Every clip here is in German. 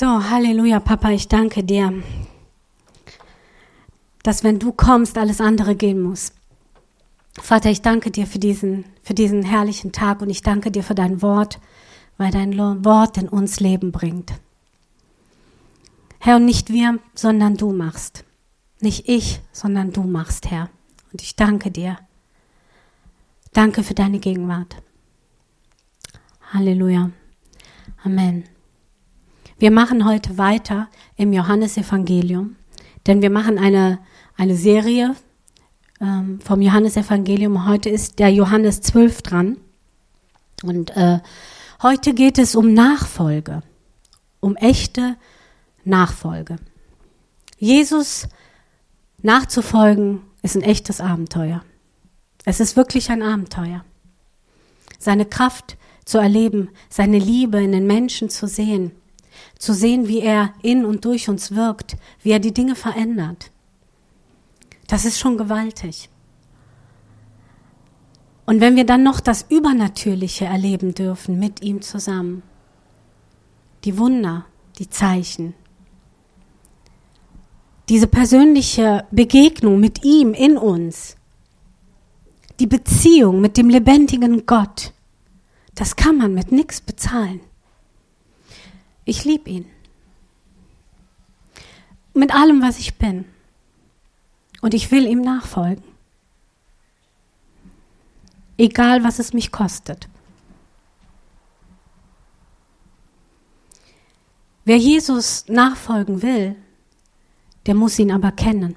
So, Halleluja, Papa, ich danke dir, dass wenn du kommst, alles andere gehen muss. Vater, ich danke dir für diesen, für diesen herrlichen Tag und ich danke dir für dein Wort, weil dein Wort in uns Leben bringt. Herr, und nicht wir, sondern du machst. Nicht ich, sondern du machst, Herr. Und ich danke dir. Danke für deine Gegenwart. Halleluja. Amen. Wir machen heute weiter im Johannesevangelium, denn wir machen eine, eine Serie ähm, vom Johannesevangelium. Heute ist der Johannes 12 dran. Und äh, heute geht es um Nachfolge, um echte Nachfolge. Jesus nachzufolgen ist ein echtes Abenteuer. Es ist wirklich ein Abenteuer. Seine Kraft zu erleben, seine Liebe in den Menschen zu sehen, zu sehen, wie er in und durch uns wirkt, wie er die Dinge verändert. Das ist schon gewaltig. Und wenn wir dann noch das Übernatürliche erleben dürfen mit ihm zusammen, die Wunder, die Zeichen, diese persönliche Begegnung mit ihm in uns, die Beziehung mit dem lebendigen Gott, das kann man mit nichts bezahlen. Ich liebe ihn. Mit allem, was ich bin. Und ich will ihm nachfolgen. Egal, was es mich kostet. Wer Jesus nachfolgen will, der muss ihn aber kennen.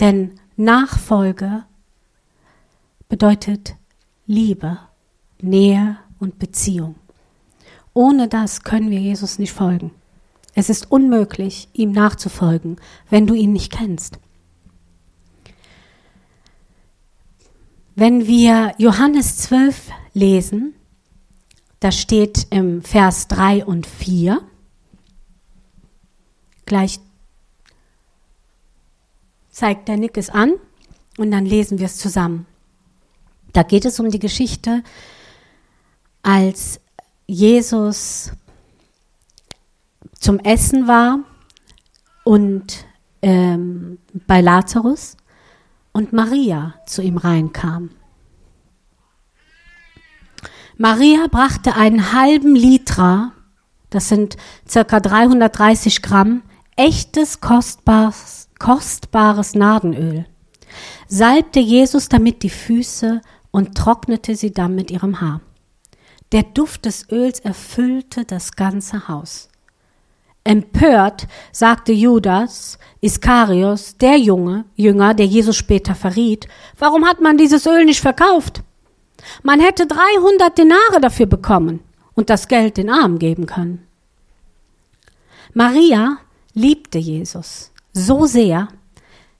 Denn Nachfolge bedeutet Liebe, Nähe und Beziehung. Ohne das können wir Jesus nicht folgen. Es ist unmöglich, ihm nachzufolgen, wenn du ihn nicht kennst. Wenn wir Johannes 12 lesen, da steht im Vers 3 und 4, gleich zeigt der Nick es an und dann lesen wir es zusammen. Da geht es um die Geschichte, als Jesus zum Essen war und ähm, bei Lazarus und Maria zu ihm reinkam. Maria brachte einen halben Liter, das sind circa 330 Gramm, echtes kostbares kostbares Nardenöl, salbte Jesus damit die Füße und trocknete sie dann mit ihrem Haar. Der Duft des Öls erfüllte das ganze Haus. Empört sagte Judas Iskarios, der Junge, Jünger, der Jesus später verriet, warum hat man dieses Öl nicht verkauft? Man hätte 300 Denare dafür bekommen und das Geld den Armen geben können. Maria liebte Jesus so sehr,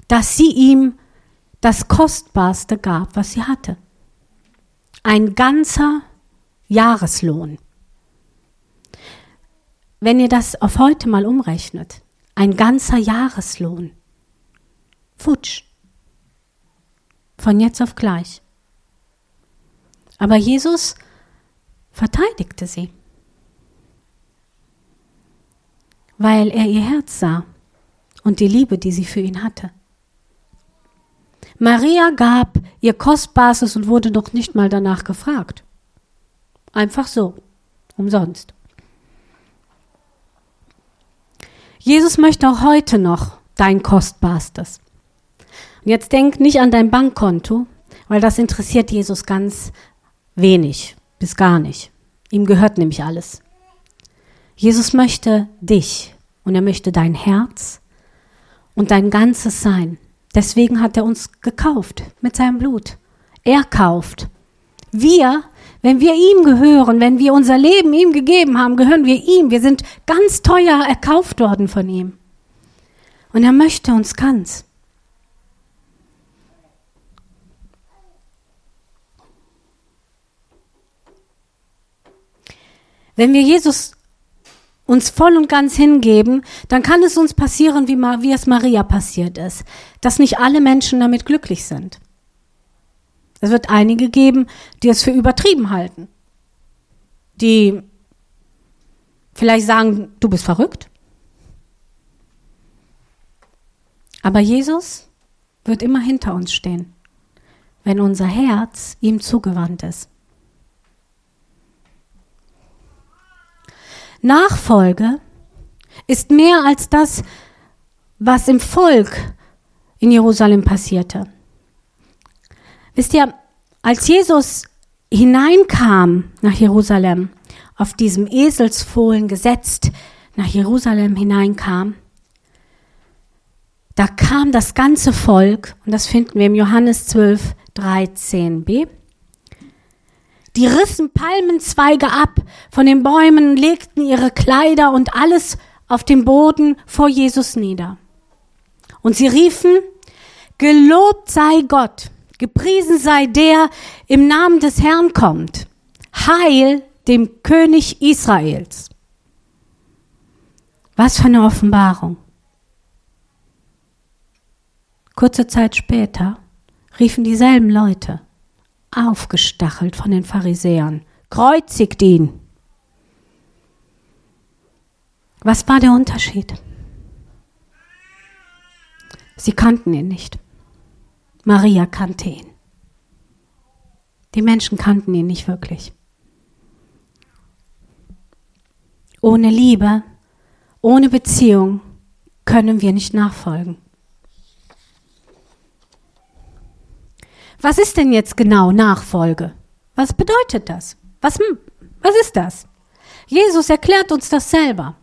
dass sie ihm das Kostbarste gab, was sie hatte. Ein ganzer Jahreslohn. Wenn ihr das auf heute mal umrechnet, ein ganzer Jahreslohn. Futsch. Von jetzt auf gleich. Aber Jesus verteidigte sie, weil er ihr Herz sah und die Liebe, die sie für ihn hatte. Maria gab ihr Kostbares und wurde noch nicht mal danach gefragt. Einfach so, umsonst. Jesus möchte auch heute noch dein Kostbarstes. Und jetzt denk nicht an dein Bankkonto, weil das interessiert Jesus ganz wenig bis gar nicht. Ihm gehört nämlich alles. Jesus möchte dich und er möchte dein Herz und dein ganzes Sein. Deswegen hat er uns gekauft mit seinem Blut. Er kauft. Wir, wenn wir ihm gehören, wenn wir unser Leben ihm gegeben haben, gehören wir ihm. Wir sind ganz teuer erkauft worden von ihm. Und er möchte uns ganz. Wenn wir Jesus uns voll und ganz hingeben, dann kann es uns passieren, wie, wie es Maria passiert ist, dass nicht alle Menschen damit glücklich sind. Es wird einige geben, die es für übertrieben halten, die vielleicht sagen, du bist verrückt. Aber Jesus wird immer hinter uns stehen, wenn unser Herz ihm zugewandt ist. Nachfolge ist mehr als das, was im Volk in Jerusalem passierte. Wisst ihr, als Jesus hineinkam nach Jerusalem, auf diesem Eselsfohlen gesetzt nach Jerusalem hineinkam, da kam das ganze Volk, und das finden wir im Johannes 12, 13b, die rissen Palmenzweige ab von den Bäumen, legten ihre Kleider und alles auf dem Boden vor Jesus nieder. Und sie riefen, Gelobt sei Gott, gepriesen sei der im Namen des Herrn kommt. Heil dem König Israels. Was für eine Offenbarung. Kurze Zeit später riefen dieselben Leute, aufgestachelt von den Pharisäern, kreuzigt ihn. Was war der Unterschied? Sie kannten ihn nicht. Maria kannte ihn. Die Menschen kannten ihn nicht wirklich. Ohne Liebe, ohne Beziehung können wir nicht nachfolgen. Was ist denn jetzt genau Nachfolge? Was bedeutet das? Was, was ist das? Jesus erklärt uns das selber.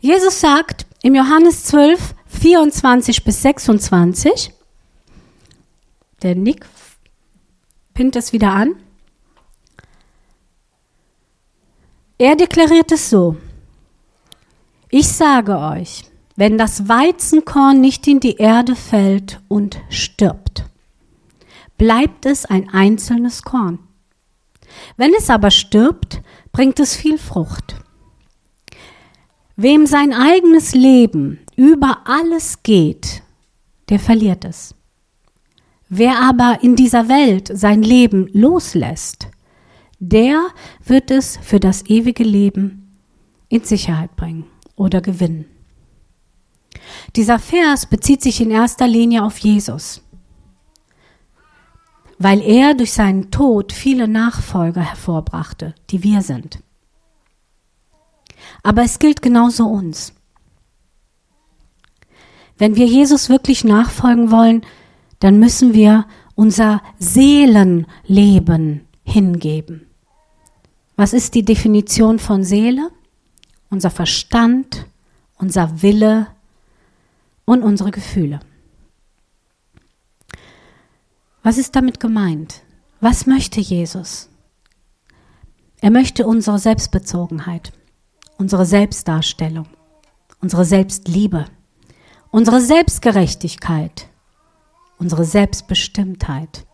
Jesus sagt im Johannes 12, 24 bis 26, der Nick pinnt das wieder an. Er deklariert es so. Ich sage euch, wenn das Weizenkorn nicht in die Erde fällt und stirbt, bleibt es ein einzelnes Korn. Wenn es aber stirbt, bringt es viel Frucht. Wem sein eigenes Leben über alles geht, der verliert es. Wer aber in dieser Welt sein Leben loslässt, der wird es für das ewige Leben in Sicherheit bringen oder gewinnen. Dieser Vers bezieht sich in erster Linie auf Jesus weil er durch seinen Tod viele Nachfolger hervorbrachte, die wir sind. Aber es gilt genauso uns. Wenn wir Jesus wirklich nachfolgen wollen, dann müssen wir unser Seelenleben hingeben. Was ist die Definition von Seele? Unser Verstand, unser Wille und unsere Gefühle. Was ist damit gemeint? Was möchte Jesus? Er möchte unsere Selbstbezogenheit, unsere Selbstdarstellung, unsere Selbstliebe, unsere Selbstgerechtigkeit, unsere Selbstbestimmtheit.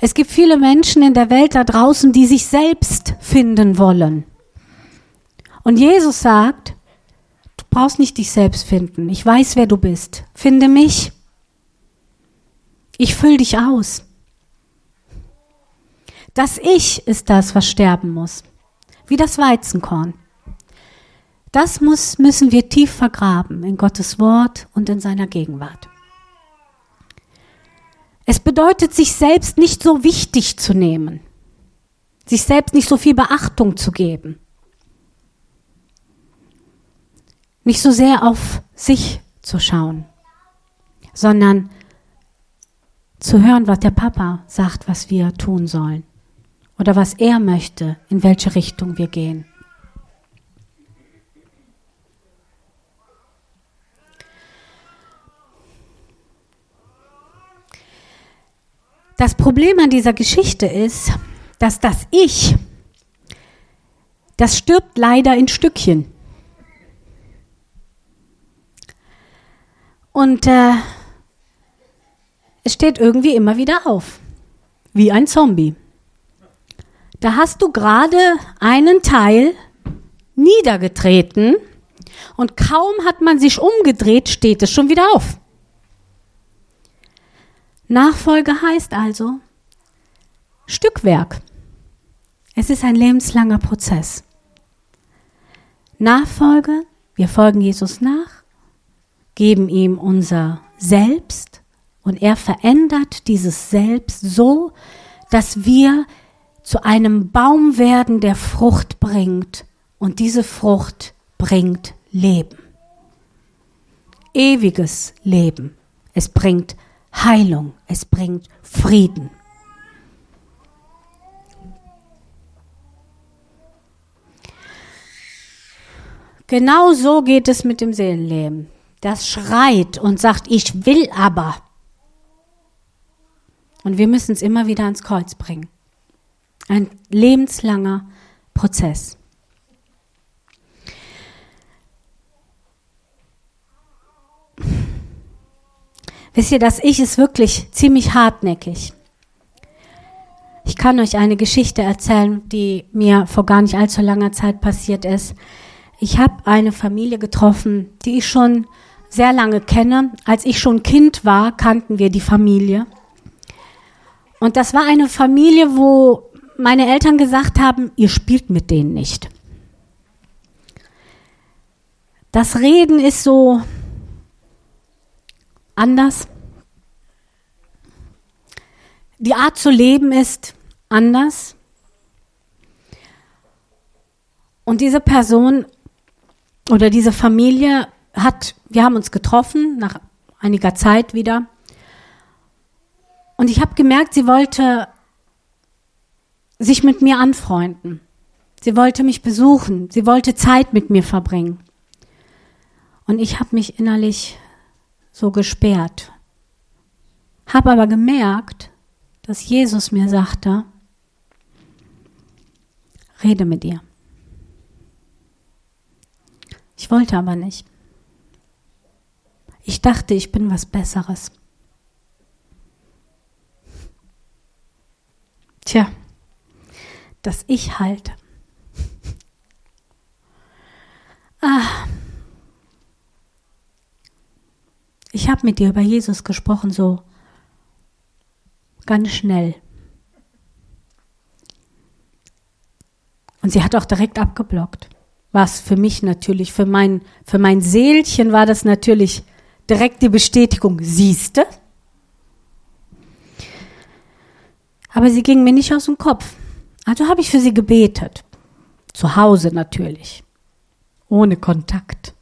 Es gibt viele Menschen in der Welt da draußen, die sich selbst finden wollen. Und Jesus sagt, du brauchst nicht dich selbst finden. Ich weiß, wer du bist. Finde mich. Ich fülle dich aus. Das Ich ist das, was sterben muss. Wie das Weizenkorn. Das muss, müssen wir tief vergraben in Gottes Wort und in seiner Gegenwart. Es bedeutet, sich selbst nicht so wichtig zu nehmen, sich selbst nicht so viel Beachtung zu geben, nicht so sehr auf sich zu schauen, sondern zu hören, was der Papa sagt, was wir tun sollen oder was er möchte, in welche Richtung wir gehen. Das Problem an dieser Geschichte ist, dass das Ich, das stirbt leider in Stückchen. Und äh, es steht irgendwie immer wieder auf. Wie ein Zombie. Da hast du gerade einen Teil niedergetreten und kaum hat man sich umgedreht, steht es schon wieder auf. Nachfolge heißt also Stückwerk. Es ist ein lebenslanger Prozess. Nachfolge, wir folgen Jesus nach, geben ihm unser Selbst und er verändert dieses Selbst so, dass wir zu einem Baum werden, der Frucht bringt und diese Frucht bringt Leben. Ewiges Leben. Es bringt Heilung. Es bringt Frieden. Genau so geht es mit dem Seelenleben. Das schreit und sagt, ich will aber. Und wir müssen es immer wieder ans Kreuz bringen. Ein lebenslanger Prozess. Wisst ihr, das Ich ist wirklich ziemlich hartnäckig. Ich kann euch eine Geschichte erzählen, die mir vor gar nicht allzu langer Zeit passiert ist. Ich habe eine Familie getroffen, die ich schon sehr lange kenne. Als ich schon Kind war, kannten wir die Familie. Und das war eine Familie, wo meine Eltern gesagt haben, ihr spielt mit denen nicht. Das Reden ist so anders. Die Art zu leben ist anders. Und diese Person oder diese Familie hat, wir haben uns getroffen nach einiger Zeit wieder. Und ich habe gemerkt, sie wollte sich mit mir anfreunden. Sie wollte mich besuchen. Sie wollte Zeit mit mir verbringen. Und ich habe mich innerlich so gesperrt. Habe aber gemerkt, dass Jesus mir sagte, rede mit ihr. Ich wollte aber nicht. Ich dachte, ich bin was Besseres. Tja, dass ich halte. Ich habe mit dir über Jesus gesprochen, so ganz schnell. Und sie hat auch direkt abgeblockt. Was für mich natürlich, für mein, für mein Seelchen war das natürlich direkt die Bestätigung, siehste. Aber sie ging mir nicht aus dem Kopf. Also habe ich für sie gebetet. Zu Hause natürlich. Ohne Kontakt.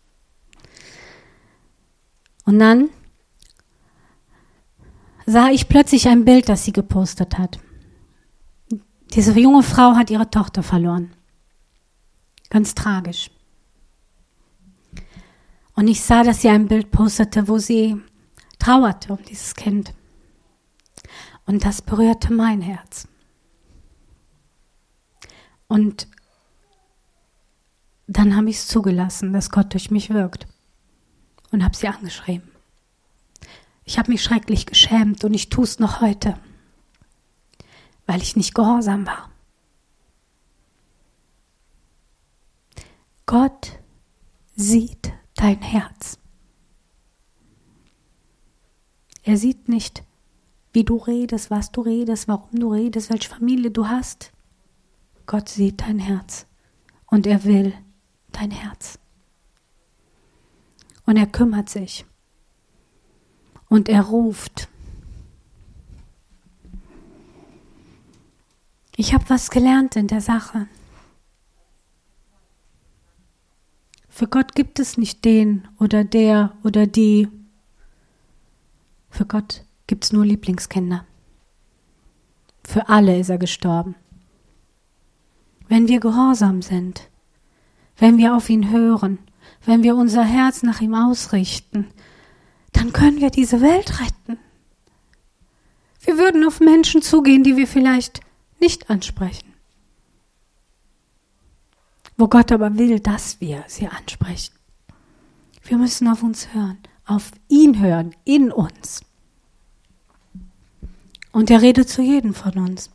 Und dann sah ich plötzlich ein Bild, das sie gepostet hat. Diese junge Frau hat ihre Tochter verloren. Ganz tragisch. Und ich sah, dass sie ein Bild postete, wo sie trauerte um dieses Kind. Und das berührte mein Herz. Und dann habe ich es zugelassen, dass Gott durch mich wirkt und habe sie angeschrieben. Ich habe mich schrecklich geschämt und ich tue es noch heute, weil ich nicht gehorsam war. Gott sieht dein Herz. Er sieht nicht, wie du redest, was du redest, warum du redest, welche Familie du hast. Gott sieht dein Herz und er will dein Herz. Und er kümmert sich. Und er ruft. Ich habe was gelernt in der Sache. Für Gott gibt es nicht den oder der oder die. Für Gott gibt es nur Lieblingskinder. Für alle ist er gestorben. Wenn wir gehorsam sind, wenn wir auf ihn hören, wenn wir unser Herz nach ihm ausrichten, dann können wir diese Welt retten. Wir würden auf Menschen zugehen, die wir vielleicht nicht ansprechen. Wo Gott aber will, dass wir sie ansprechen. Wir müssen auf uns hören, auf ihn hören, in uns. Und er redet zu jedem von uns.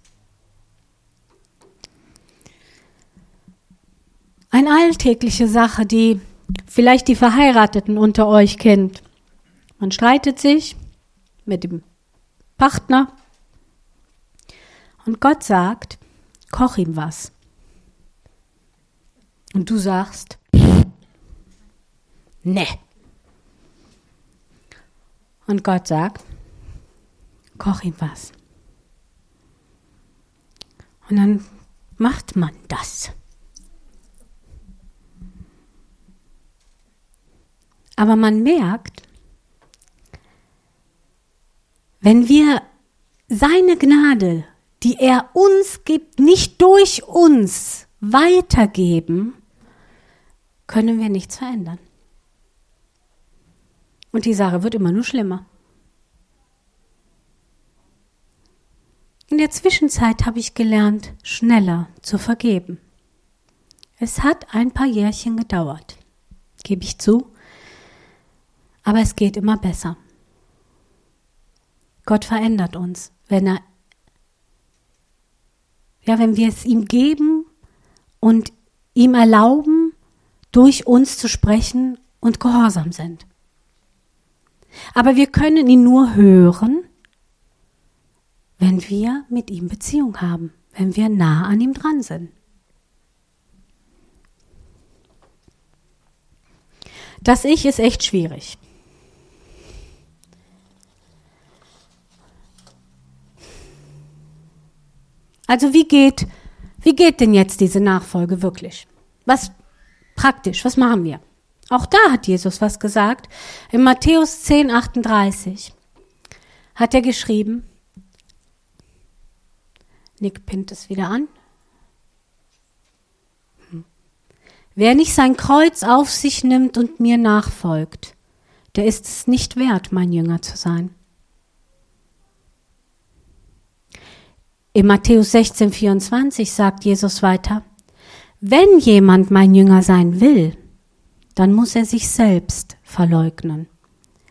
Eine alltägliche Sache, die vielleicht die Verheirateten unter euch kennt. Man streitet sich mit dem Partner und Gott sagt, koch ihm was. Und du sagst, Ne. Und Gott sagt, koch ihm was. Und dann macht man das. Aber man merkt, wenn wir seine Gnade, die er uns gibt, nicht durch uns weitergeben, können wir nichts verändern. Und die Sache wird immer nur schlimmer. In der Zwischenzeit habe ich gelernt, schneller zu vergeben. Es hat ein paar Jährchen gedauert, gebe ich zu, aber es geht immer besser. Gott verändert uns, wenn er, ja, wenn wir es ihm geben und ihm erlauben, durch uns zu sprechen und gehorsam sind. Aber wir können ihn nur hören, wenn wir mit ihm Beziehung haben, wenn wir nah an ihm dran sind. Das Ich ist echt schwierig. Also wie geht, wie geht denn jetzt diese Nachfolge wirklich? Was praktisch, was machen wir? Auch da hat Jesus was gesagt. In Matthäus 10, 38 hat er geschrieben, Nick pinnt es wieder an. Hm. Wer nicht sein Kreuz auf sich nimmt und mir nachfolgt, der ist es nicht wert, mein Jünger zu sein. In Matthäus 16, 24 sagt Jesus weiter, wenn jemand mein Jünger sein will, dann muss er sich selbst verleugnen,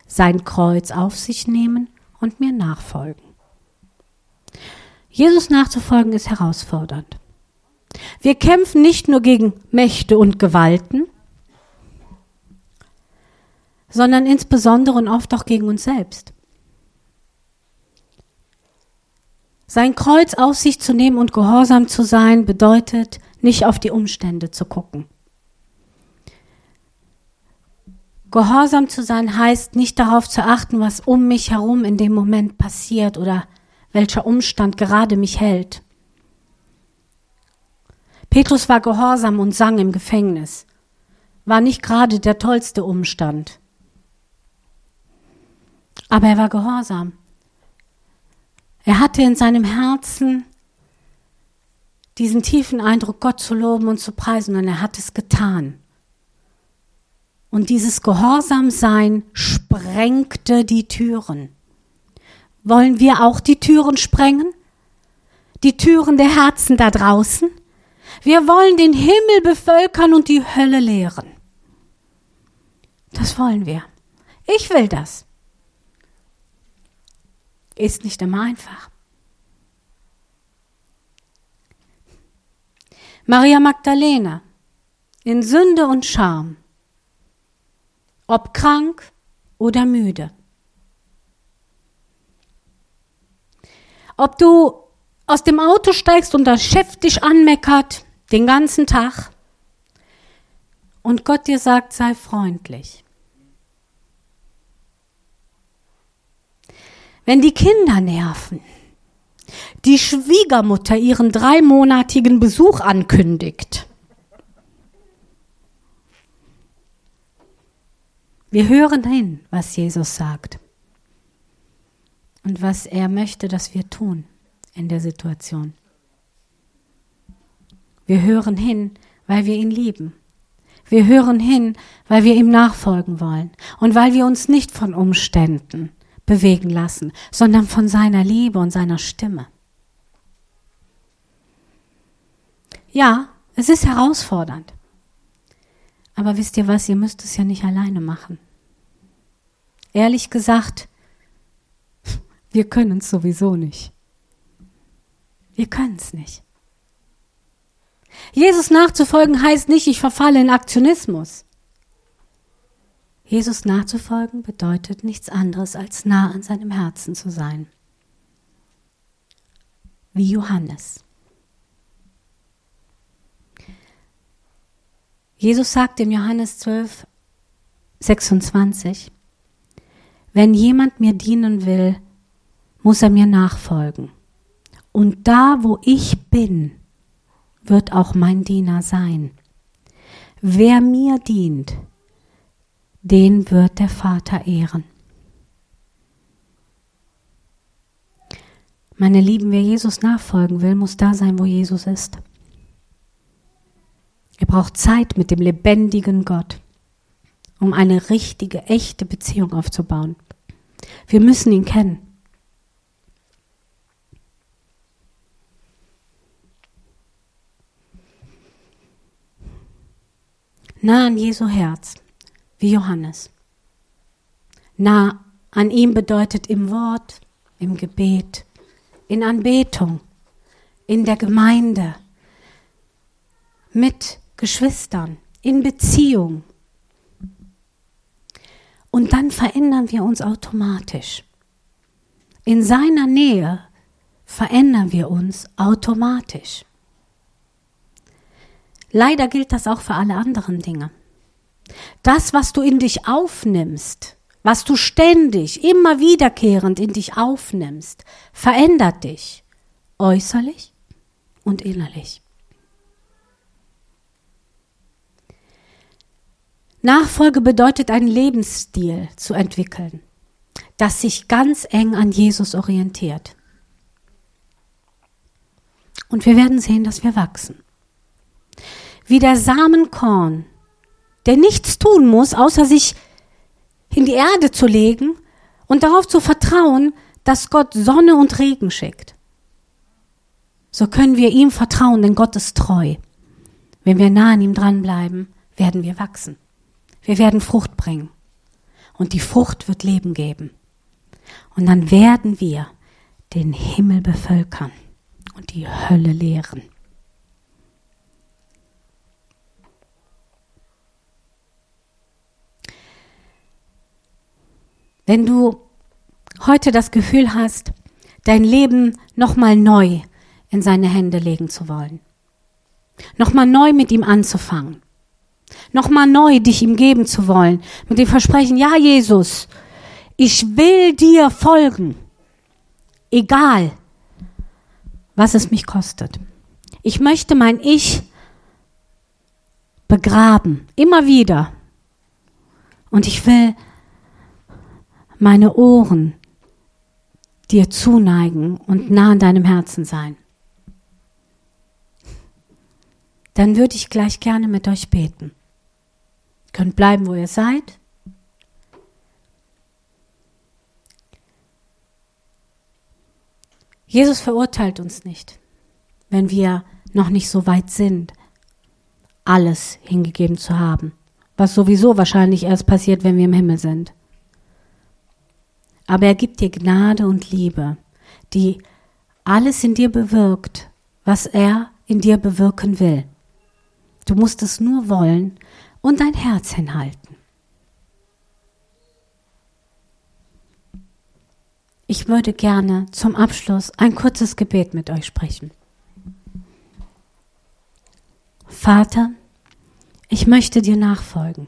sein Kreuz auf sich nehmen und mir nachfolgen. Jesus nachzufolgen ist herausfordernd. Wir kämpfen nicht nur gegen Mächte und Gewalten, sondern insbesondere und oft auch gegen uns selbst. Sein Kreuz auf sich zu nehmen und gehorsam zu sein, bedeutet, nicht auf die Umstände zu gucken. Gehorsam zu sein heißt nicht darauf zu achten, was um mich herum in dem Moment passiert oder welcher Umstand gerade mich hält. Petrus war gehorsam und sang im Gefängnis. War nicht gerade der tollste Umstand. Aber er war gehorsam. Er hatte in seinem Herzen diesen tiefen Eindruck, Gott zu loben und zu preisen, und er hat es getan. Und dieses Gehorsamsein sprengte die Türen. Wollen wir auch die Türen sprengen? Die Türen der Herzen da draußen? Wir wollen den Himmel bevölkern und die Hölle leeren. Das wollen wir. Ich will das. Ist nicht immer einfach. Maria Magdalena in Sünde und Scham, ob krank oder müde. Ob du aus dem Auto steigst und der Chef dich anmeckert den ganzen Tag und Gott dir sagt, sei freundlich. Wenn die Kinder nerven, die Schwiegermutter ihren dreimonatigen Besuch ankündigt. Wir hören hin, was Jesus sagt und was er möchte, dass wir tun in der Situation. Wir hören hin, weil wir ihn lieben. Wir hören hin, weil wir ihm nachfolgen wollen und weil wir uns nicht von Umständen bewegen lassen, sondern von seiner Liebe und seiner Stimme. Ja, es ist herausfordernd. Aber wisst ihr was, ihr müsst es ja nicht alleine machen. Ehrlich gesagt, wir können es sowieso nicht. Wir können es nicht. Jesus nachzufolgen heißt nicht, ich verfalle in Aktionismus. Jesus nachzufolgen bedeutet nichts anderes, als nah an seinem Herzen zu sein. Wie Johannes. Jesus sagt im Johannes 12, 26. Wenn jemand mir dienen will, muss er mir nachfolgen. Und da, wo ich bin, wird auch mein Diener sein. Wer mir dient, den wird der Vater ehren. Meine Lieben, wer Jesus nachfolgen will, muss da sein, wo Jesus ist. Er braucht Zeit mit dem lebendigen Gott, um eine richtige, echte Beziehung aufzubauen. Wir müssen ihn kennen. Nah an Jesu Herz, wie Johannes. Nah an ihm bedeutet im Wort, im Gebet, in Anbetung, in der Gemeinde, mit Geschwistern, in Beziehung. Und dann verändern wir uns automatisch. In seiner Nähe verändern wir uns automatisch. Leider gilt das auch für alle anderen Dinge. Das, was du in dich aufnimmst, was du ständig, immer wiederkehrend in dich aufnimmst, verändert dich äußerlich und innerlich. Nachfolge bedeutet einen Lebensstil zu entwickeln, das sich ganz eng an Jesus orientiert. Und wir werden sehen, dass wir wachsen. Wie der Samenkorn, der nichts tun muss, außer sich in die Erde zu legen und darauf zu vertrauen, dass Gott Sonne und Regen schickt. So können wir ihm vertrauen, denn Gott ist treu. Wenn wir nah an ihm dranbleiben, werden wir wachsen. Wir werden Frucht bringen. Und die Frucht wird Leben geben. Und dann werden wir den Himmel bevölkern und die Hölle leeren. Wenn du heute das Gefühl hast, dein Leben nochmal neu in seine Hände legen zu wollen, nochmal neu mit ihm anzufangen, nochmal neu dich ihm geben zu wollen, mit dem Versprechen, ja Jesus, ich will dir folgen, egal was es mich kostet. Ich möchte mein Ich begraben, immer wieder. Und ich will meine Ohren dir zuneigen und nah an deinem Herzen sein. Dann würde ich gleich gerne mit euch beten. Ihr könnt bleiben, wo ihr seid. Jesus verurteilt uns nicht, wenn wir noch nicht so weit sind, alles hingegeben zu haben, was sowieso wahrscheinlich erst passiert, wenn wir im Himmel sind aber er gibt dir Gnade und Liebe, die alles in dir bewirkt, was er in dir bewirken will. Du musst es nur wollen und dein Herz hinhalten. Ich würde gerne zum Abschluss ein kurzes Gebet mit euch sprechen. Vater, ich möchte dir nachfolgen.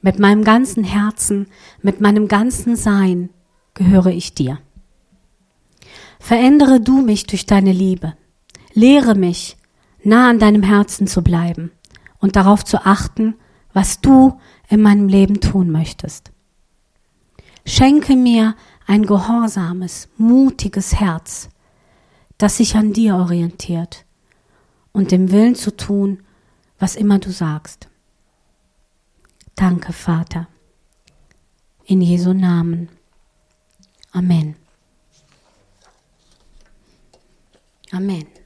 Mit meinem ganzen Herzen, mit meinem ganzen Sein, gehöre ich dir. Verändere du mich durch deine Liebe. Lehre mich, nah an deinem Herzen zu bleiben und darauf zu achten, was du in meinem Leben tun möchtest. Schenke mir ein gehorsames, mutiges Herz, das sich an dir orientiert und dem Willen zu tun, was immer du sagst. Danke, Vater. In Jesu Namen. Amén. Amén.